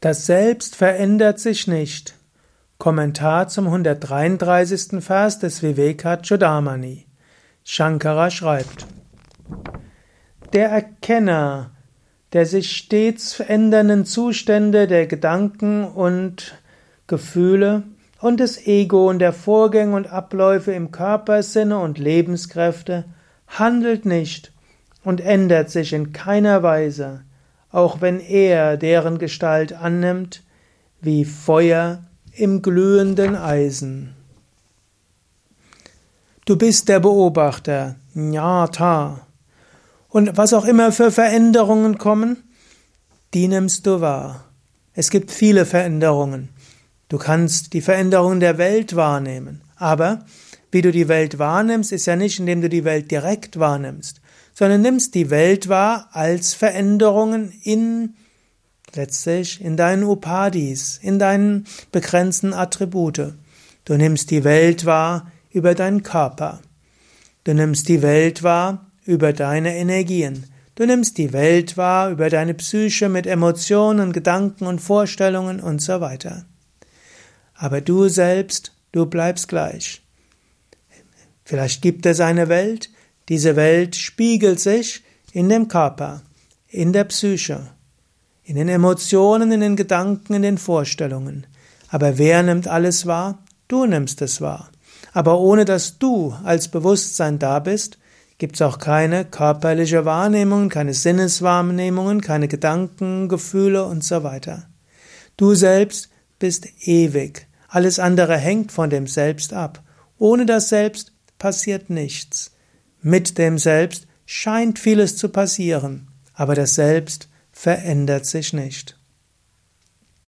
Das Selbst verändert sich nicht. Kommentar zum 133. Vers des Vivekachudamani. Shankara schreibt: Der Erkenner der sich stets verändernden Zustände der Gedanken und Gefühle und des Ego und der Vorgänge und Abläufe im Körper, Sinne und Lebenskräfte handelt nicht und ändert sich in keiner Weise auch wenn er deren Gestalt annimmt, wie Feuer im glühenden Eisen. Du bist der Beobachter, Jnata. Und was auch immer für Veränderungen kommen, die nimmst du wahr. Es gibt viele Veränderungen. Du kannst die Veränderungen der Welt wahrnehmen. Aber wie du die Welt wahrnimmst, ist ja nicht, indem du die Welt direkt wahrnimmst, sondern nimmst die Welt wahr als Veränderungen in letztlich in deinen Upadis, in deinen begrenzten Attribute. Du nimmst die Welt wahr über deinen Körper. Du nimmst die Welt wahr über deine Energien. Du nimmst die Welt wahr über deine Psyche mit Emotionen, Gedanken und Vorstellungen und so weiter. Aber du selbst, du bleibst gleich. Vielleicht gibt es eine Welt, diese Welt spiegelt sich in dem Körper, in der Psyche, in den Emotionen, in den Gedanken, in den Vorstellungen. Aber wer nimmt alles wahr? Du nimmst es wahr. Aber ohne dass du als Bewusstsein da bist, gibt es auch keine körperliche Wahrnehmung, keine Sinneswahrnehmungen, keine Gedanken, Gefühle und so weiter. Du selbst bist ewig. Alles andere hängt von dem Selbst ab. Ohne das Selbst passiert nichts. Mit dem Selbst scheint vieles zu passieren, aber das Selbst verändert sich nicht.